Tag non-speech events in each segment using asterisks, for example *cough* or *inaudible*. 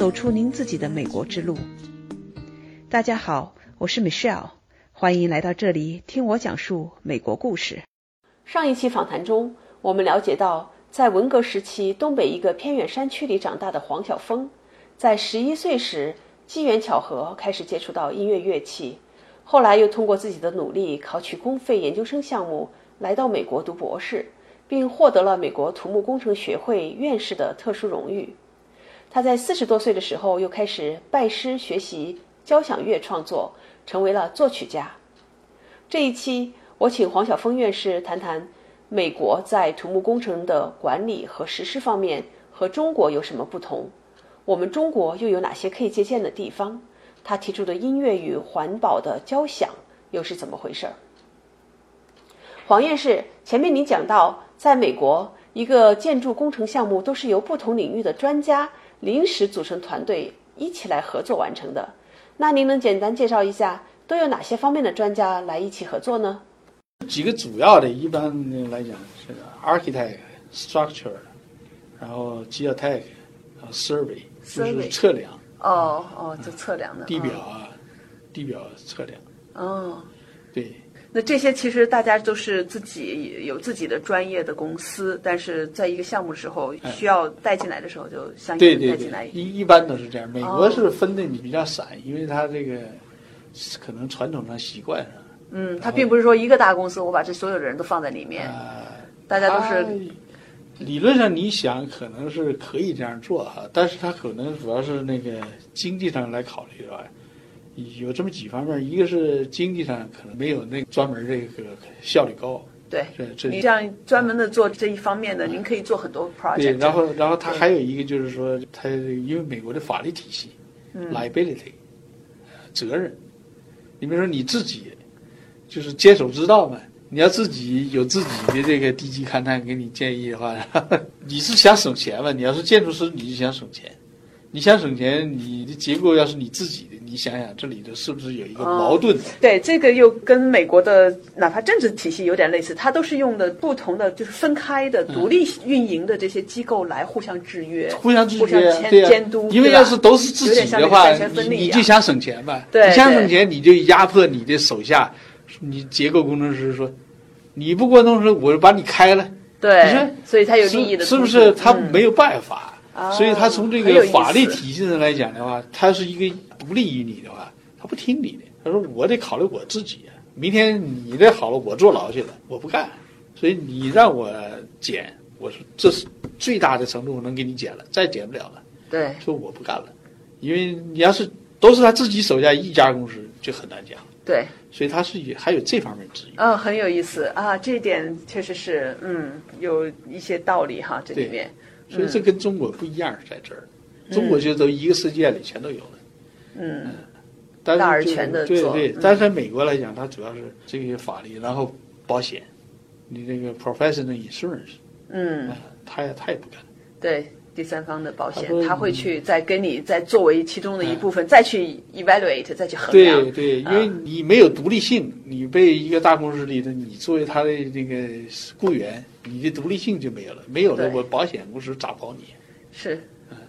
走出您自己的美国之路。大家好，我是 Michelle，欢迎来到这里听我讲述美国故事。上一期访谈中，我们了解到，在文革时期东北一个偏远山区里长大的黄晓峰，在十一岁时机缘巧合开始接触到音乐乐器，后来又通过自己的努力考取公费研究生项目，来到美国读博士。并获得了美国土木工程学会院士的特殊荣誉。他在四十多岁的时候又开始拜师学习交响乐创作，成为了作曲家。这一期我请黄晓峰院士谈谈美国在土木工程的管理和实施方面和中国有什么不同，我们中国又有哪些可以借鉴的地方？他提出的音乐与环保的交响又是怎么回事儿？黄院士，前面您讲到。在美国，一个建筑工程项目都是由不同领域的专家临时组成团队一起来合作完成的。那您能简单介绍一下都有哪些方面的专家来一起合作呢？几个主要的，一般来讲是 architect、structure，然后 geotech，survey，就是测量。哦哦，就测量的。地表啊，地表测量。哦，对。那这些其实大家都是自己有自己的专业的公司，但是在一个项目的时候需要带进来的时候，就相应的带进来。一一般都是这样。美国是分的比较散，因为它这个可能传统上习惯上。嗯，它并不是说一个大公司，我把这所有的人都放在里面。大家都是。理论上你想可能是可以这样做哈，但是它可能主要是那个经济上来考虑吧。有这么几方面，一个是经济上可能没有那专门这个效率高。对，你这样专门的做这一方面的，您可以做很多 project。对，然后然后他还有一个就是说，他因为美国的法律体系，liability，责任。你比如说你自己就是坚守之道嘛，你要自己有自己的这个地基勘探给你建议的话，*laughs* 你是想省钱嘛？你要是建筑师，你就想省钱。你想省钱，你的结构要是你自己的，你想想这里头是不是有一个矛盾？对，这个又跟美国的哪怕政治体系有点类似，它都是用的不同的，就是分开的、独立运营的这些机构来互相制约、互相制约、对监督。因为要是都是自己的话，你你就想省钱吧？你想省钱，你就压迫你的手下，你结构工程师说，你不给我弄时，我就把你开了。对，你说，所以他有利益的，是不是？他没有办法。所以他从这个法律体系上来讲的话，他是一个不利于你的话，他不听你的。他说我得考虑我自己，明天你这好了，我坐牢去了，我不干。所以你让我减，我说这是最大的程度能给你减了，再减不了了。对，说我不干了，因为你要是都是他自己手下一家公司，就很难讲。对，所以他是也还有这方面质疑。嗯，很有意思啊，这一点确实是，嗯，有一些道理哈，这里面。所以这跟中国不一样，在这儿，中国就都一个世界里全都有了。嗯，大而全的对对，但是在美国来讲，它主要是这些法律，然后保险，你这个 professional insurance，嗯，他也他也不干。对第三方的保险，他会去再跟你再作为其中的一部分，再去 evaluate，再去衡量。对对，因为你没有独立性，你被一个大公司里的你作为他的那个雇员。你的独立性就没有了，没有了，我保险公司咋保你？是，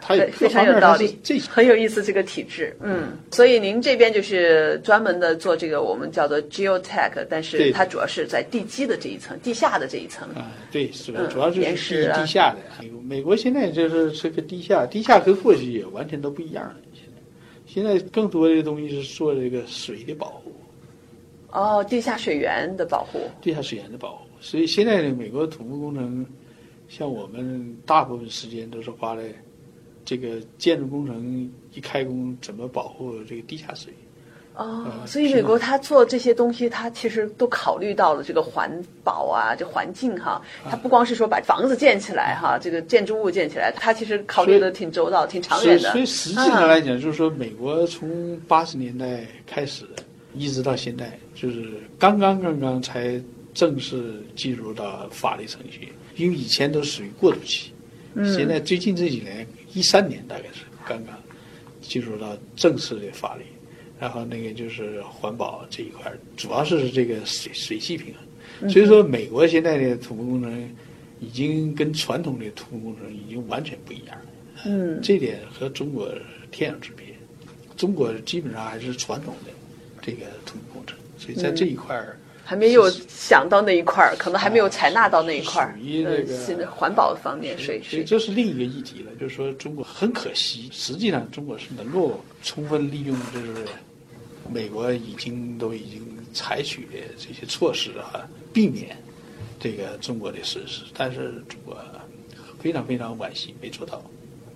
他非常有道理，这很有意思这个体制。嗯，所以您这边就是专门的做这个，我们叫做 geotech，但是它主要是在地基的这一层，地下的这一层。啊，对，是的，主要就是地地下的。美国现在就是这个地下，地下跟过去也完全都不一样了。现在，现在更多的东西是做这个水的保护。哦，地下水源的保护。地下水源的保护。所以现在的美国土木工程，像我们大部分时间都是花在这个建筑工程一开工怎么保护这个地下水。哦，所以美国他做这些东西，他其实都考虑到了这个环保啊，这环境哈。他不光是说把房子建起来哈，这个建筑物建起来，他其实考虑的挺周到、挺长远的。所以实际上来讲，就是说美国从八十年代开始，一直到现在，就是刚刚刚刚才。正式进入到法律程序，因为以前都属于过渡期，现在最近这几年，一三年大概是刚刚进入到正式的法律，然后那个就是环保这一块，主要是这个水水系平衡。所以说，美国现在的土木工程已经跟传统的土木工程已经完全不一样了。嗯，这点和中国天壤之别。中国基本上还是传统的这个土木工程，所以在这一块儿。还没有想到那一块儿，可能还没有采纳到那一块儿。属于这个环保方面，所以这是另一个议题了。就是说，中国很可惜，实际上中国是能够充分利用，就是美国已经都已经采取的这些措施啊，避免这个中国的损失。但是中国非常非常惋惜，没做到。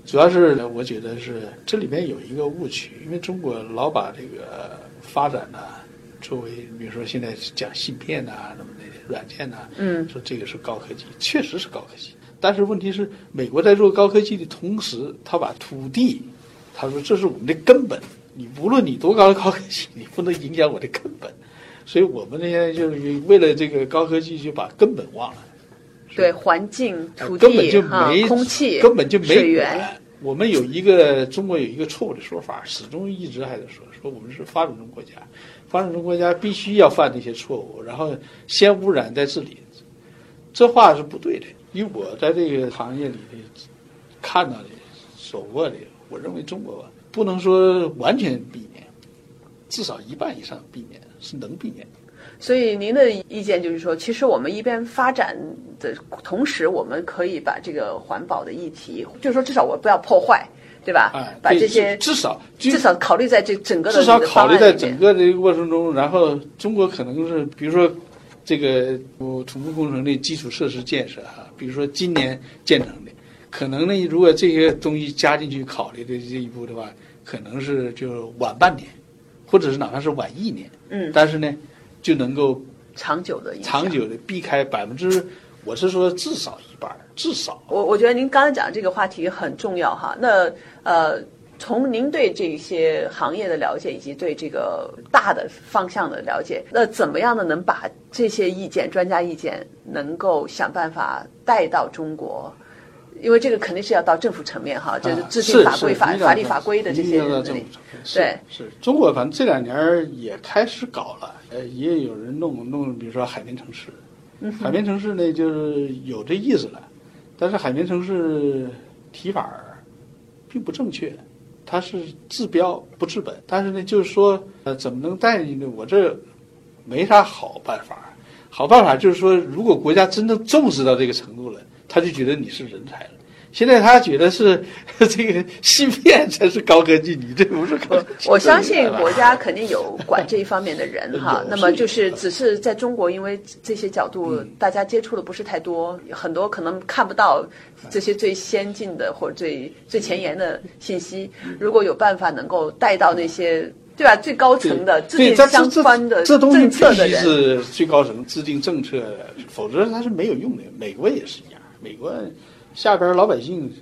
主要是我觉得是这里面有一个误区，因为中国老把这个发展呢。作为，比如说现在讲芯片呐，什么的软件呐，嗯，说这个是高科技，确实是高科技。但是问题是，美国在做高科技的同时，他把土地，他说这是我们的根本，你无论你多高的高科技，你不能影响我的根本。*laughs* 所以我们现在就是为了这个高科技，就把根本忘了。对，环境、土地、根本就没空气，根本就没水源。我们有一个中国有一个错误的说法，始终一直还在说，说我们是发展中国家。发展中国家必须要犯这些错误，然后先污染再治理，这话是不对的。以我在这个行业里的看到的、手过的，我认为中国不能说完全避免，至少一半以上避免是能避免的。所以您的意见就是说，其实我们一边发展的同时，我们可以把这个环保的议题，就是说至少我不要破坏。对吧？哎，把这些至少至少考虑在这整个的至少考虑在整个这个过程中，然后中国可能是比如说这个土木工程的基础设施建设哈，比如说今年建成的，可能呢如果这些东西加进去考虑的这一步的话，可能是就晚半年，或者是哪怕是晚一年，嗯，但是呢就能够长久的长久的避开百分之，我是说至少一半。至少，我我觉得您刚才讲这个话题很重要哈。那呃，从您对这些行业的了解，以及对这个大的方向的了解，那怎么样的能把这些意见、专家意见能够想办法带到中国？因为这个肯定是要到政府层面哈，就是制定法规、法法律法规的这些。对，是中国反正这两年也开始搞了，呃，也有人弄弄，比如说海绵城市，海绵城市呢就是有这意思了。但是海绵城市提法并不正确，它是治标不治本。但是呢，就是说，呃，怎么能带进去呢？我这没啥好办法。好办法就是说，如果国家真正重视到这个程度了，他就觉得你是人才了。现在他觉得是 *laughs* 这个芯片才是高科技，你这不是高。我相信国家肯定有管这一方面的人哈。*laughs* 那么就是只是在中国，因为这些角度大家接触的不是太多，很多可能看不到这些最先进的或者最最前沿的信息。如果有办法能够带到那些对吧最高层的制定相关的政策的人，是最高层制定政策，否则它是没有用的。美国也是一样，美国。下边老百姓，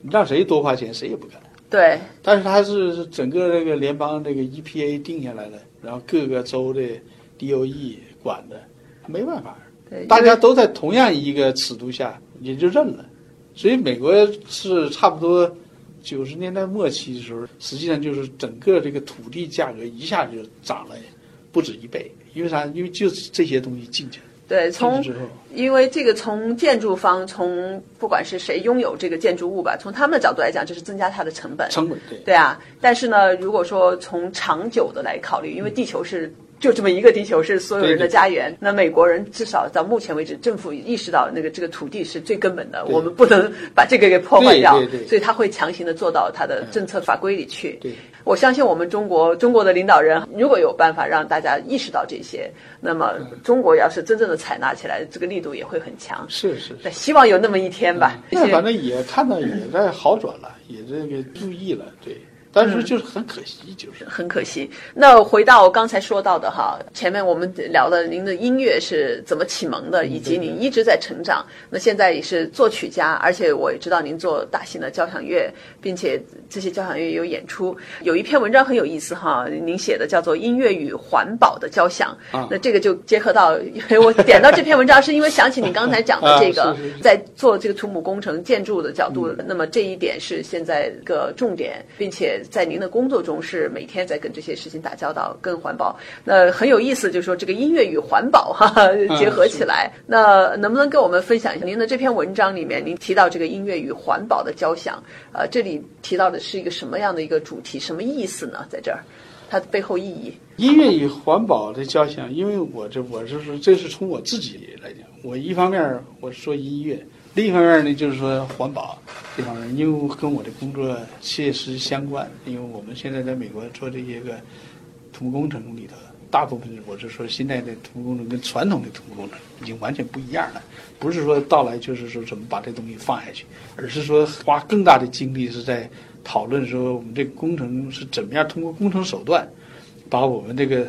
你让谁多花钱，谁也不干。对。但是他是整个这个联邦这个 EPA 定下来的，然后各个州的 DOE 管的，没办法。对。大家都在同样一个尺度下，也就认了。所以美国是差不多九十年代末期的时候，实际上就是整个这个土地价格一下就涨了不止一倍。因为啥？因为就是这些东西进去了。对，从因为这个从建筑方，从不管是谁拥有这个建筑物吧，从他们的角度来讲，这是增加它的成本。成本对。对啊，但是呢，如果说从长久的来考虑，因为地球是就这么一个地球，是所有人的家园。那美国人至少到目前为止，政府意识到那个这个土地是最根本的，我们不能把这个给破坏掉，所以他会强行的做到他的政策法规里去。对。我相信我们中国中国的领导人，如果有办法让大家意识到这些，那么中国要是真正的采纳起来，这个力度也会很强。是是，是希望有那么一天吧。那反正也看到也在好转了，也这个注意了，对。但是就是很可惜，就是很可惜。那回到刚才说到的哈，前面我们聊了您的音乐是怎么启蒙的，以及您一直在成长。那现在也是作曲家，而且我也知道您做大型的交响乐，并且这些交响乐有演出。有一篇文章很有意思哈，您写的叫做《音乐与环保的交响》。那这个就结合到，因为我点到这篇文章，是因为想起你刚才讲的 *laughs* 这个，在做这个土木工程建筑的角度，那么这一点是现在一个重点，并且。在您的工作中是每天在跟这些事情打交道，跟环保。那很有意思，就是说这个音乐与环保哈 *laughs* 哈结合起来。那能不能跟我们分享一下您的这篇文章里面，您提到这个音乐与环保的交响？呃，这里提到的是一个什么样的一个主题？什么意思呢？在这儿，它的背后意义？音乐与环保的交响，因为我这我是说，这是从我自己来讲，我一方面我是说音乐。另一方面呢，就是说环保这方面，因为跟我的工作切实相关。因为我们现在在美国做这些个土木工程里头，大部分我是说现在的土木工程跟传统的土木工程已经完全不一样了。不是说到来就是说怎么把这东西放下去，而是说花更大的精力是在讨论说我们这个工程是怎么样通过工程手段，把我们这个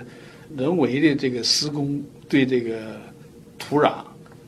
人为的这个施工对这个土壤。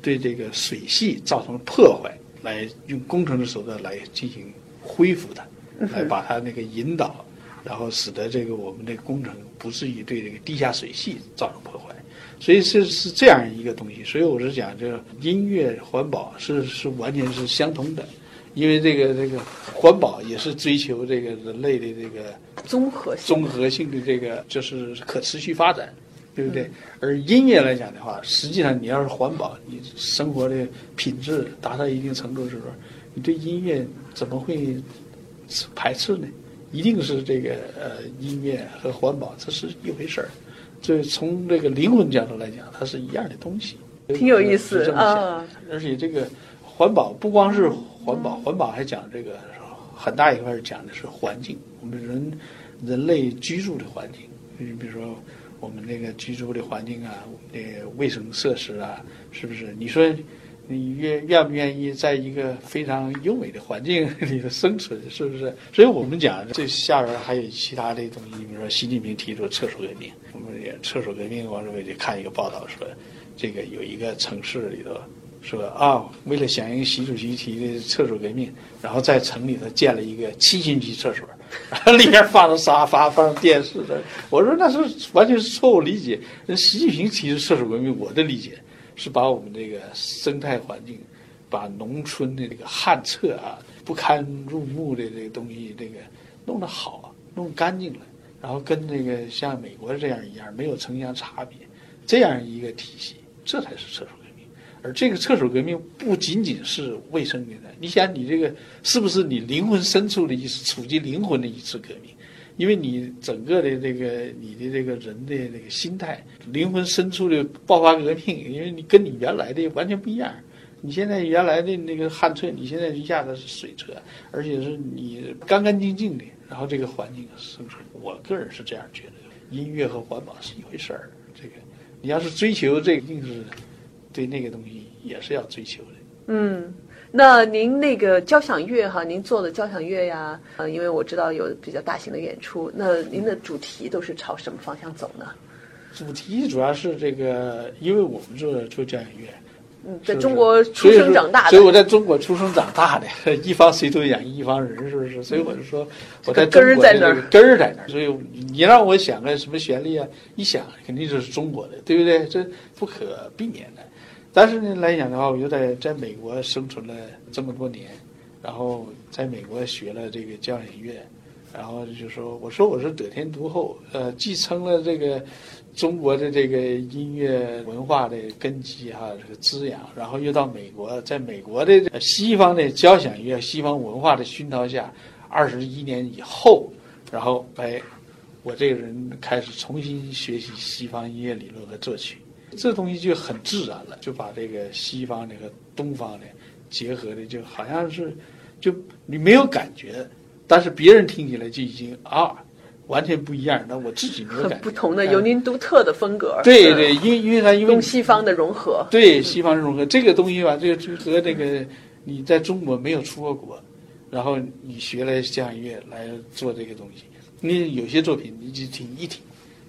对这个水系造成破坏，来用工程的手段来进行恢复它，来把它那个引导，然后使得这个我们的工程不至于对这个地下水系造成破坏。所以是是这样一个东西。所以我是讲，这个音乐环保是是完全是相通的，因为这个这个环保也是追求这个人类的这个综合综合性的这个就是可持续发展。对不对？而音乐来讲的话，实际上你要是环保，你生活的品质达到一定程度的时候，你对音乐怎么会排斥呢？一定是这个呃，音乐和环保这是一回事儿。这从这个灵魂角度来讲，它是一样的东西。挺有意思啊！而且这个环保不光是环保，环保还讲这个很大一块讲的是环境，我们人人类居住的环境。你比如说。我们那个居住的环境啊，我们的卫生设施啊，是不是？你说你愿愿不愿意在一个非常优美的环境里头生存？是不是？所以我们讲这下边还有其他的东西，比如说习近平提出厕所革命，我们也厕所革命，我认为就看一个报道说，这个有一个城市里头说啊，为了响应习主席提的厕所革命，然后在城里头建了一个七星级厕所。*laughs* 里面放着沙发，放着电视的。我说那是完全是错误理解。那习近平提出厕所文明，我的理解是把我们这个生态环境，把农村的这个旱厕啊、不堪入目的这个东西，这个弄得好，弄干净了，然后跟那个像美国这样一样，没有城乡差别，这样一个体系，这才是厕所。而这个厕所革命不仅仅是卫生年代，你想，你这个是不是你灵魂深处的一次触及灵魂的一次革命？因为你整个的这个你的这个人的这个心态，灵魂深处的爆发革命，因为你跟你原来的完全不一样。你现在原来的那个旱厕，你现在一下子是水厕，而且是你干干净净的，然后这个环境生存。我个人是这样觉得，音乐和环保是一回事儿。这个你要是追求这，一定是。对那个东西也是要追求的。嗯，那您那个交响乐哈，您做的交响乐呀，呃，因为我知道有比较大型的演出，那您的主题都是朝什么方向走呢？主题主要是这个，因为我们做做交响乐。在中国出生长大的，所以我在中国出生长大的，*laughs* 一方水土养一方人，是不是？所以我就说，我在中国的根儿在那儿。所以你让我想个什么旋律啊，一想肯定就是中国的，对不对？这不可避免的。但是呢，来讲的话，我又在在美国生存了这么多年，然后在美国学了这个交响乐，然后就说，我说我是得天独厚，呃，继承了这个。中国的这个音乐文化的根基哈，这个滋养，然后又到美国，在美国的西方的交响乐、西方文化的熏陶下，二十一年以后，然后哎，我这个人开始重新学习西方音乐理论和作曲，这东西就很自然了，就把这个西方的和东方的结合的，就好像是，就你没有感觉，但是别人听起来就已经啊。完全不一样，那我自己没有感觉。不同的，有您独特的风格。对对，因为因为它因为东西方的融合。对西方的融合，这个东西吧，这个就和那个你在中国没有出过国，然后你学了交响乐来做这个东西，你有些作品你就听一听，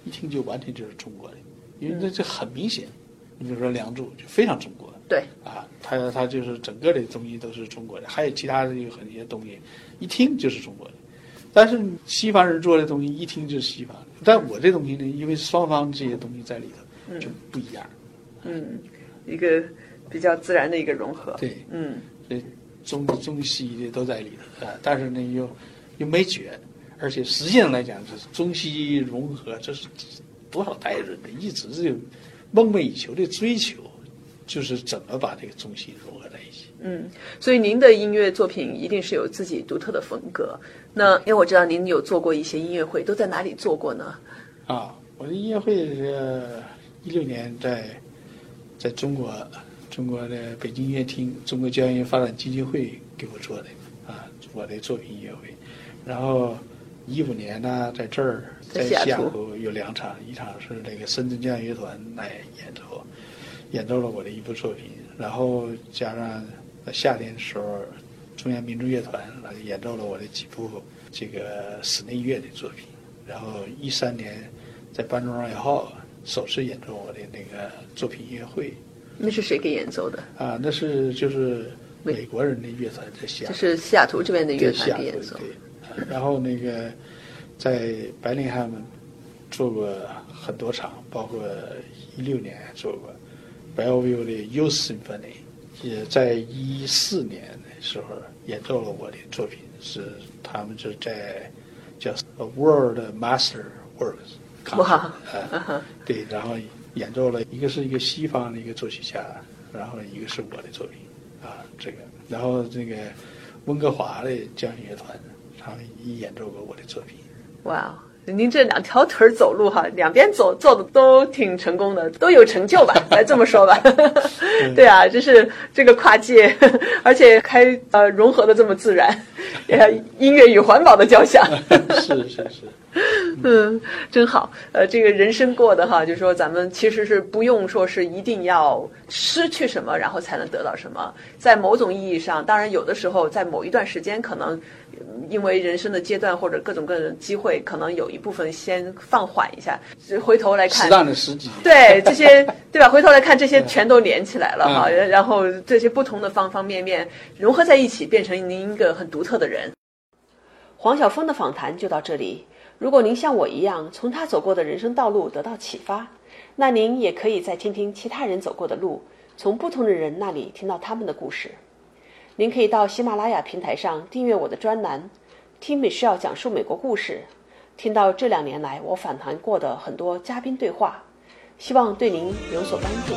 一听就完全就是中国的，因为这这很明显。你比如说《梁祝》就非常中国。对。啊，它它就是整个的东西都是中国的，还有其他的有很多东西，一听就是中国的。但是西方人做的东西一听就是西方，但我这东西呢，因为双方这些东西在里头就不一样。嗯，一个比较自然的一个融合。对，嗯，这中中西的都在里头啊，但是呢又又没绝，而且实际上来讲，这是中西融合，这是多少代人的一直是梦寐以求的追求，就是怎么把这个中西融合在一起。嗯，所以您的音乐作品一定是有自己独特的风格。那因为我知道您有做过一些音乐会，都在哪里做过呢？啊，我的音乐会是一六年在在中国中国的北京音乐厅中国交响乐发展基金会给我做的啊，我的作品音乐会。然后一五年呢，在这儿在西雅图有两场，一场是那个深圳交响乐团来演奏，演奏了我的一部作品，然后加上夏天的时候中央民族乐团来演奏了我的几部这个室内乐的作品，然后一三年在班中二号首次演奏我的那个作品音乐会。那是谁给演奏的？啊，那是就是美国人的乐团在西雅，就是西雅图这边的乐团给演奏。然后那个在白令汉们做过很多场，包括一六年做过 Bellevue 的 Youth Symphony，也在一四年的时候演奏了我的作品，是他们是在叫 World Master Works，*laughs* 哇，对，然后演奏了一个是一个西方的一个作曲家，然后一个是我的作品啊，这个，然后这个温哥华的交响乐团。他们也演奏过我的作品。哇，您这两条腿走路哈，两边走做的都挺成功的，都有成就吧？*laughs* 来这么说吧。对啊，就是这个跨界，*laughs* 而且还呃融合的这么自然，*laughs* 呃，音乐与环保的交响。是是是。嗯，真好。呃，这个人生过的哈，就是说咱们其实是不用说是一定要失去什么，然后才能得到什么。在某种意义上，当然有的时候在某一段时间，可能因为人生的阶段或者各种各样的机会，可能有一部分先放缓一下，回头来看适当的时机。对这些，*laughs* 对吧？回头来看这些全都连起来了哈，然后这些不同的方方面面融合在一起，变成您一个很独特的人。黄晓峰的访谈就到这里。如果您像我一样从他走过的人生道路得到启发，那您也可以再听听其他人走过的路，从不同的人那里听到他们的故事。您可以到喜马拉雅平台上订阅我的专栏，听美需要讲述美国故事，听到这两年来我访谈过的很多嘉宾对话，希望对您有所帮助。